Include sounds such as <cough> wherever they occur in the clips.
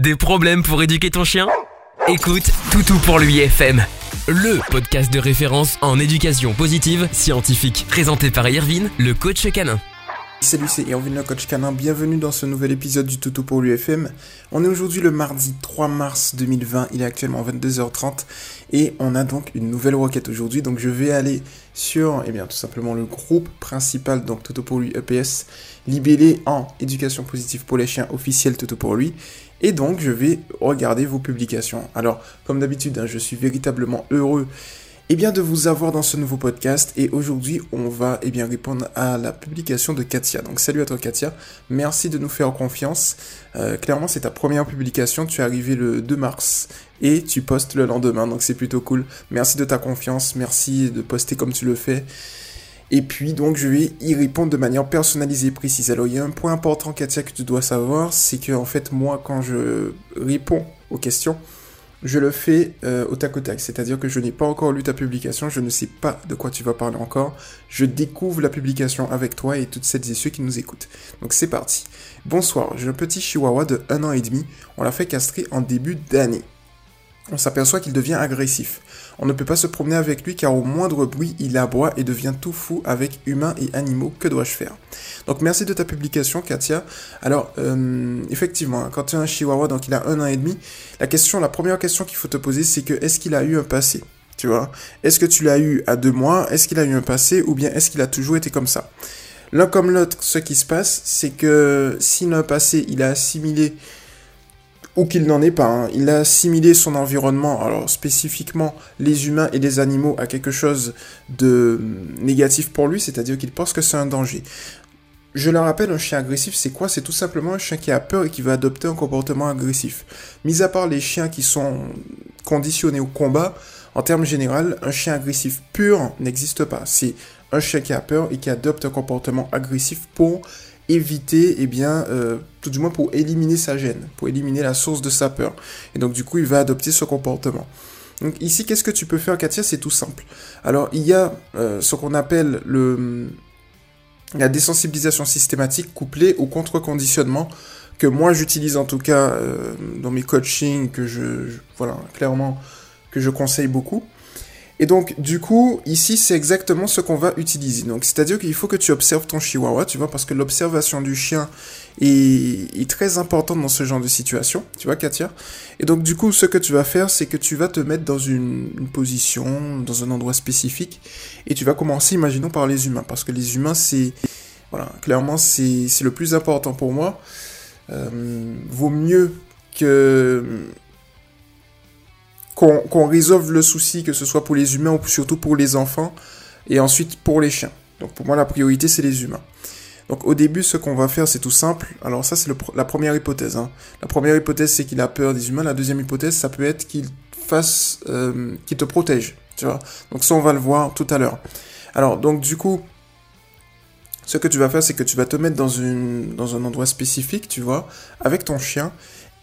Des problèmes pour éduquer ton chien? Écoute Toutou pour lui FM, le podcast de référence en éducation positive scientifique, présenté par Irvine, le coach canin. Salut, c'est Irvine le coach canin, bienvenue dans ce nouvel épisode du Toutou pour l'UFM. On est aujourd'hui le mardi 3 mars 2020, il est actuellement 22h30 et on a donc une nouvelle requête aujourd'hui. Donc je vais aller sur, eh bien tout simplement le groupe principal, donc Toutou pour lui EPS, libellé en éducation positive pour les chiens officiel Toutou pour lui. Et donc je vais regarder vos publications. Alors comme d'habitude, hein, je suis véritablement heureux eh bien, de vous avoir dans ce nouveau podcast. Et aujourd'hui, on va eh bien, répondre à la publication de Katia. Donc, salut à toi, Katia. Merci de nous faire confiance. Euh, clairement, c'est ta première publication. Tu es arrivé le 2 mars et tu postes le lendemain. Donc, c'est plutôt cool. Merci de ta confiance. Merci de poster comme tu le fais. Et puis, donc, je vais y répondre de manière personnalisée et précise. Alors, il y a un point important, Katia, que tu dois savoir. C'est que, en fait, moi, quand je réponds aux questions, je le fais euh, au tac au tac, c'est-à-dire que je n'ai pas encore lu ta publication, je ne sais pas de quoi tu vas parler encore, je découvre la publication avec toi et toutes celles et ceux qui nous écoutent. Donc c'est parti. Bonsoir, j'ai un petit chihuahua de 1 an et demi, on l'a fait castrer en début d'année on s'aperçoit qu'il devient agressif. On ne peut pas se promener avec lui car au moindre bruit, il aboie et devient tout fou avec humains et animaux. Que dois-je faire? Donc merci de ta publication, Katia. Alors, euh, effectivement, quand tu as un chihuahua, donc il a un an et demi, la question, la première question qu'il faut te poser, c'est que est-ce qu'il a eu un passé? Tu vois? Est-ce que tu l'as eu à deux mois? Est-ce qu'il a eu un passé? Ou bien est-ce qu'il a toujours été comme ça? L'un comme l'autre, ce qui se passe, c'est que s'il a un passé, il a assimilé ou qu'il n'en est pas. Hein. Il a assimilé son environnement, alors spécifiquement les humains et les animaux, à quelque chose de négatif pour lui, c'est-à-dire qu'il pense que c'est un danger. Je le rappelle, un chien agressif, c'est quoi? C'est tout simplement un chien qui a peur et qui va adopter un comportement agressif. Mis à part les chiens qui sont conditionnés au combat, en termes généraux, un chien agressif pur n'existe pas. C'est un chien qui a peur et qui adopte un comportement agressif pour éviter, eh bien, euh, tout du moins pour éliminer sa gêne, pour éliminer la source de sa peur. Et donc du coup, il va adopter ce comportement. Donc ici, qu'est-ce que tu peux faire, Katia? C'est tout simple. Alors, il y a euh, ce qu'on appelle le, la désensibilisation systématique couplée au contre-conditionnement que moi j'utilise en tout cas euh, dans mes coachings, que je, voilà, clairement, que je conseille beaucoup. Et donc, du coup, ici, c'est exactement ce qu'on va utiliser. Donc, c'est-à-dire qu'il faut que tu observes ton chihuahua, tu vois, parce que l'observation du chien est, très importante dans ce genre de situation, tu vois, Katia. Et donc, du coup, ce que tu vas faire, c'est que tu vas te mettre dans une, position, dans un endroit spécifique, et tu vas commencer, imaginons, par les humains, parce que les humains, c'est, voilà, clairement, c'est le plus important pour moi. Euh, vaut mieux que qu'on résolve le souci, que ce soit pour les humains ou surtout pour les enfants, et ensuite pour les chiens. Donc pour moi, la priorité, c'est les humains. Donc au début, ce qu'on va faire, c'est tout simple. Alors ça, c'est la première hypothèse. Hein. La première hypothèse, c'est qu'il a peur des humains. La deuxième hypothèse, ça peut être qu'il fasse, euh, te protège. Tu vois. Donc ça, on va le voir tout à l'heure. Alors donc du coup, ce que tu vas faire, c'est que tu vas te mettre dans un endroit spécifique, tu vois, avec ton chien,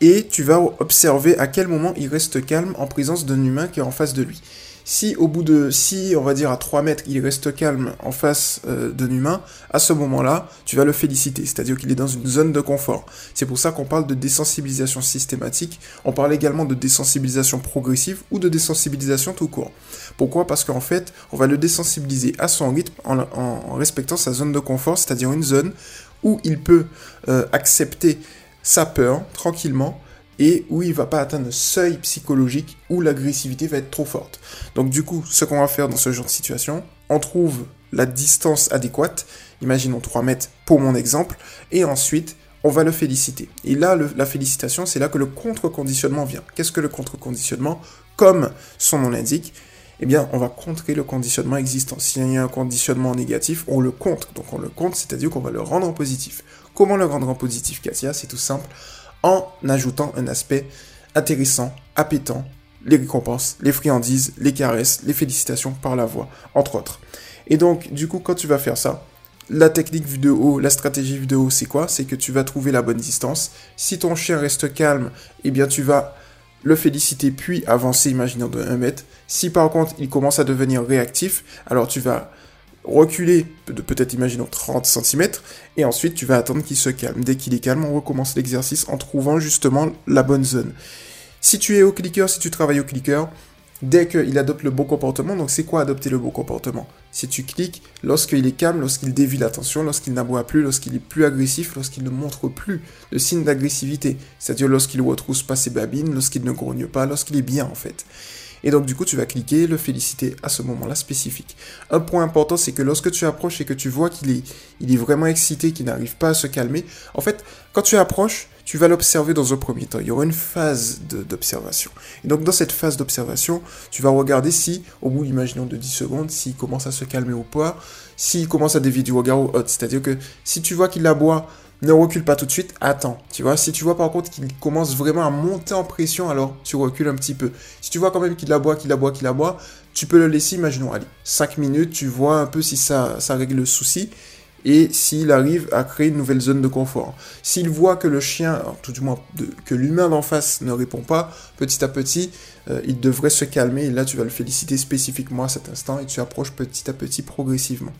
et tu vas observer à quel moment il reste calme en présence d'un humain qui est en face de lui. Si au bout de, si on va dire à 3 mètres, il reste calme en face euh, d'un humain, à ce moment-là, tu vas le féliciter, c'est-à-dire qu'il est dans une zone de confort. C'est pour ça qu'on parle de désensibilisation systématique, on parle également de désensibilisation progressive ou de désensibilisation tout court. Pourquoi? Parce qu'en fait, on va le désensibiliser à son rythme en, respectant sa zone de confort, c'est-à-dire une zone où il peut euh, accepter sa peur tranquillement et où il va pas atteindre un seuil psychologique où l'agressivité va être trop forte. Donc du coup, ce qu'on va faire dans ce genre de situation, on trouve la distance adéquate, imaginons 3 mètres pour mon exemple, et ensuite on va le féliciter. Et là, la félicitation, c'est là que le contre-conditionnement vient. Qu'est-ce que le contre-conditionnement? Comme son nom l'indique, eh bien, on va contrer le conditionnement existant. S'il y a un conditionnement négatif, on le contre. Donc on le contre, c'est-à-dire qu'on va le rendre en positif. Comment le rendre en positif, Katia C'est tout simple, en ajoutant un aspect intéressant, appétant, les récompenses, les friandises, les caresses, les félicitations par la voix, entre autres. Et donc, du coup, quand tu vas faire ça, la technique vue de haut, la stratégie vue de haut, c'est quoi? C'est que tu vas trouver la bonne distance. Si ton chien reste calme, eh bien, tu vas le féliciter puis avancer, imaginons de 1 mètre. Si par contre, il commence à devenir réactif, alors tu vas reculer de peut-être, imaginons, 30 cm, et ensuite tu vas attendre qu'il se calme. Dès qu'il est calme, on recommence l'exercice en trouvant justement la bonne zone. Si tu es au clicker, si tu travailles au clicker, dès qu'il adopte le bon comportement, donc c'est quoi adopter le bon comportement? Si tu cliques, lorsqu'il est calme, lorsqu'il dévie l'attention, lorsqu'il n'aboie plus, lorsqu'il est plus agressif, lorsqu'il ne montre plus de signes d'agressivité, c'est-à-dire lorsqu'il retrousse pas ses babines, lorsqu'il ne grogne pas, lorsqu'il est bien en fait. Et donc, du coup, tu vas cliquer, le féliciter à ce moment-là spécifique. Un point important, c'est que lorsque tu approches et que tu vois qu'il est, vraiment excité, qu'il n'arrive pas à se calmer, en fait, quand tu approches, tu vas l'observer dans un premier temps. Il y aura une phase d'observation. Et donc, dans cette phase d'observation, tu vas regarder si, au bout, imaginons de 10 secondes, s'il commence à se calmer ou pas, s'il commence à dévier du regard ou autre. C'est-à-dire que si tu vois qu'il aboie ne recule pas tout de suite, attends. Tu vois, si tu vois par contre qu'il commence vraiment à monter en pression, alors tu recules un petit peu. Si tu vois quand même qu'il aboie, qu'il aboie, qu'il aboie, tu peux le laisser, imaginons, allez, 5 minutes, tu vois un peu si ça, règle le souci et s'il arrive à créer une nouvelle zone de confort. S'il voit que le chien, tout du moins que l'humain d'en face ne répond pas, petit à petit, euh, il devrait se calmer et là tu vas le féliciter spécifiquement à cet instant et tu approches petit à petit progressivement.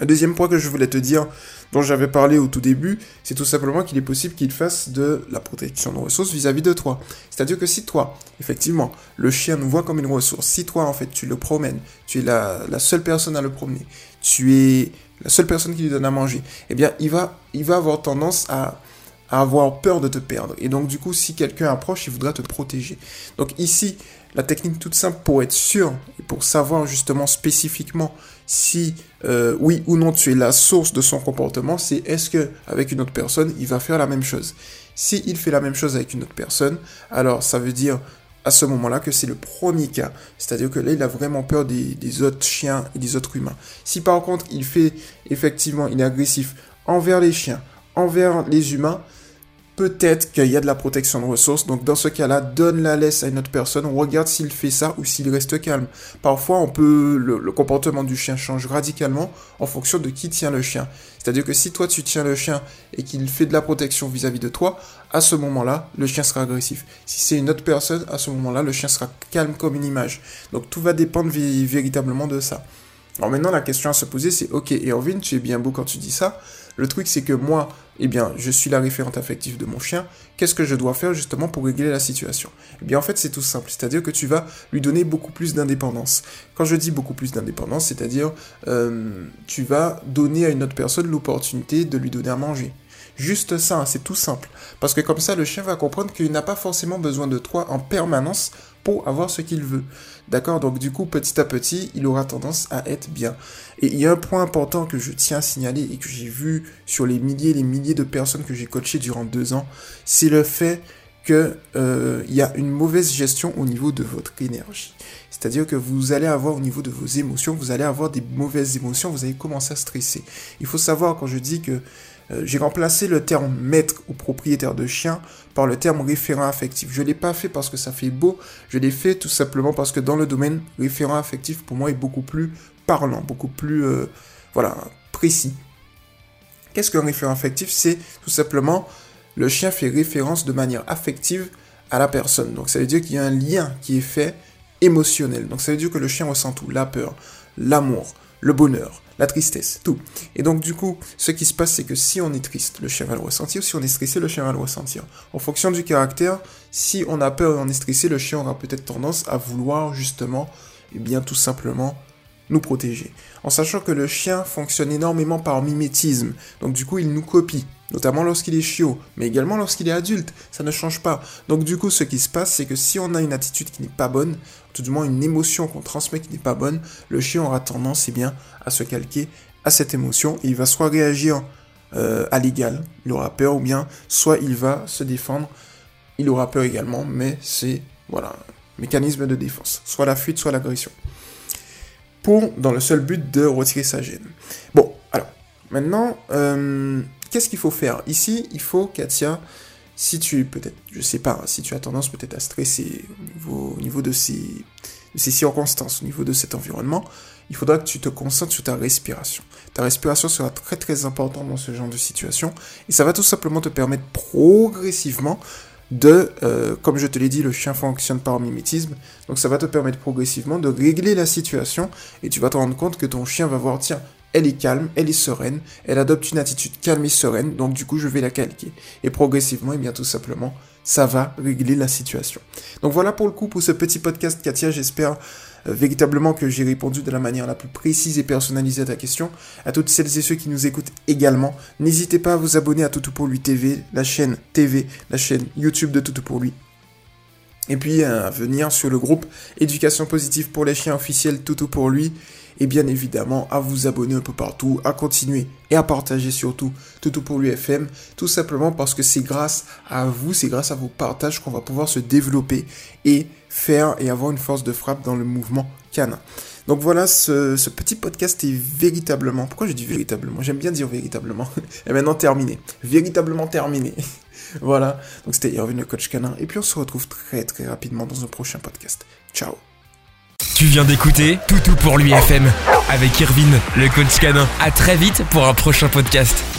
Un deuxième point que je voulais te dire, dont j'avais parlé au tout début, c'est tout simplement qu'il est possible qu'il fasse de la protection de ressources vis-à-vis de toi. C'est-à-dire que si toi, effectivement, le chien nous voit comme une ressource, si toi, en fait, tu le promènes, tu es la, seule personne à le promener, tu es la seule personne qui lui donne à manger, eh bien, il va, il va avoir tendance à, à avoir peur de te perdre. Et donc, du coup, si quelqu'un approche, il voudra te protéger. Donc, ici, la technique toute simple pour être sûr et pour savoir justement spécifiquement si euh, oui ou non tu es la source de son comportement, c'est est-ce que avec une autre personne il va faire la même chose. Si il fait la même chose avec une autre personne, alors ça veut dire à ce moment-là que c'est le premier cas. C'est-à-dire que là, il a vraiment peur des, des, autres chiens et des autres humains. Si par contre, il fait effectivement, il est agressif envers les chiens, envers les humains, peut-être qu'il y a de la protection de ressources. Donc dans ce cas-là, donne la laisse à une autre personne, regarde s'il fait ça ou s'il reste calme. Parfois, on peut le, comportement du chien change radicalement en fonction de qui tient le chien. C'est-à-dire que si toi tu tiens le chien et qu'il fait de la protection vis-à-vis de toi, à ce moment-là, le chien sera agressif. Si c'est une autre personne, à ce moment-là, le chien sera calme comme une image. Donc tout va dépendre véritablement de ça. Alors maintenant, la question à se poser, c'est ok, Erwin, tu es bien beau quand tu dis ça. Le truc, c'est que moi, eh bien, je suis la référente affective de mon chien. Qu'est-ce que je dois faire justement pour régler la situation? Eh bien, en fait, c'est tout simple. C'est-à-dire que tu vas lui donner beaucoup plus d'indépendance. Quand je dis beaucoup plus d'indépendance, c'est-à-dire euh, tu vas donner à une autre personne l'opportunité de lui donner à manger. Juste ça, c'est tout simple. Parce que comme ça, le chien va comprendre qu'il n'a pas forcément besoin de toi en permanence avoir ce qu'il veut. D'accord? Donc du coup, petit à petit, il aura tendance à être bien. Et il y a un point important que je tiens à signaler et que j'ai vu sur les milliers et les milliers de personnes que j'ai coachées durant deux ans, c'est le fait qu'il euh, y a une mauvaise gestion au niveau de votre énergie. C'est-à-dire que vous allez avoir au niveau de vos émotions, vous allez avoir des mauvaises émotions, vous allez commencer à stresser. Il faut savoir quand je dis que euh, j'ai remplacé le terme maître ou propriétaire de chien par le terme référent affectif. Je ne l'ai pas fait parce que ça fait beau, je l'ai fait tout simplement parce que dans le domaine référent affectif, pour moi, est beaucoup plus parlant, beaucoup plus euh, voilà, précis. Qu'est-ce qu'un référent affectif? C'est tout simplement le chien fait référence de manière affective à la personne. Donc ça veut dire qu'il y a un lien qui est fait émotionnel. Donc ça veut dire que le chien ressent tout, la peur, l'amour, le bonheur, la tristesse, tout. Et donc du coup, ce qui se passe, c'est que si on est triste, le chien va le ressentir, si on est stressé, le chien va le ressentir. En fonction du caractère, si on a peur et on est stressé, le chien aura peut-être tendance à vouloir justement, et eh bien tout simplement, nous protéger. En sachant que le chien fonctionne énormément par mimétisme, donc du coup il nous copie, notamment lorsqu'il est chiot, mais également lorsqu'il est adulte, ça ne change pas. Donc du coup ce qui se passe, c'est que si on a une attitude qui n'est pas bonne, tout du moins une émotion qu'on transmet qui n'est pas bonne, le chien aura tendance eh bien, à se calquer à cette émotion. Et il va soit réagir euh, à l'égal, il aura peur, ou bien soit il va se défendre, il aura peur également, mais c'est voilà, mécanisme de défense, soit la fuite, soit l'agression. Pour, dans le seul but de retirer sa gêne. Bon, alors, maintenant, euh, qu'est-ce qu'il faut faire? Ici, il faut, Katia, si tu, peut-être, je sais pas, si tu as tendance peut-être à stresser au niveau, de, ces, de ces circonstances, au niveau de cet environnement, il faudra que tu te concentres sur ta respiration. Ta respiration sera très très importante dans ce genre de situation et ça va tout simplement te permettre progressivement de, euh, comme je te l'ai dit, le chien fonctionne par mimétisme, donc ça va te permettre progressivement de régler la situation et tu vas te rendre compte que ton chien va voir, tiens, elle est calme, elle est sereine, elle adopte une attitude calme et sereine, donc du coup je vais la calquer. Et progressivement, et eh bien tout simplement, ça va régler la situation. Donc voilà pour le coup pour ce petit podcast Katia, j'espère euh, véritablement que j'ai répondu de la manière la plus précise et personnalisée à ta question. À toutes celles et ceux qui nous écoutent également, n'hésitez pas à vous abonner à Toutou pour lui TV, la chaîne TV, la chaîne YouTube de Toutou pour lui. Et puis euh, à venir sur le groupe Éducation positive pour les chiens officiels Toutou pour lui et bien évidemment à vous abonner un peu partout, à continuer et à partager surtout Toutou pour l'UFM, tout simplement parce que c'est grâce à vous, c'est grâce à vos partages qu'on va pouvoir se développer et faire et avoir une force de frappe dans le mouvement canin. Donc voilà, ce, petit podcast est véritablement... Pourquoi je dis véritablement? J'aime bien dire véritablement. <laughs> et maintenant terminé. Véritablement terminé. <laughs> <laughs> voilà, donc c'était Irvin le coach canin. Et puis on se retrouve très très rapidement dans un prochain podcast. Ciao tu viens d'écouter Toutou pour l'UFM avec Irvine, le coach canin. À très vite pour un prochain podcast.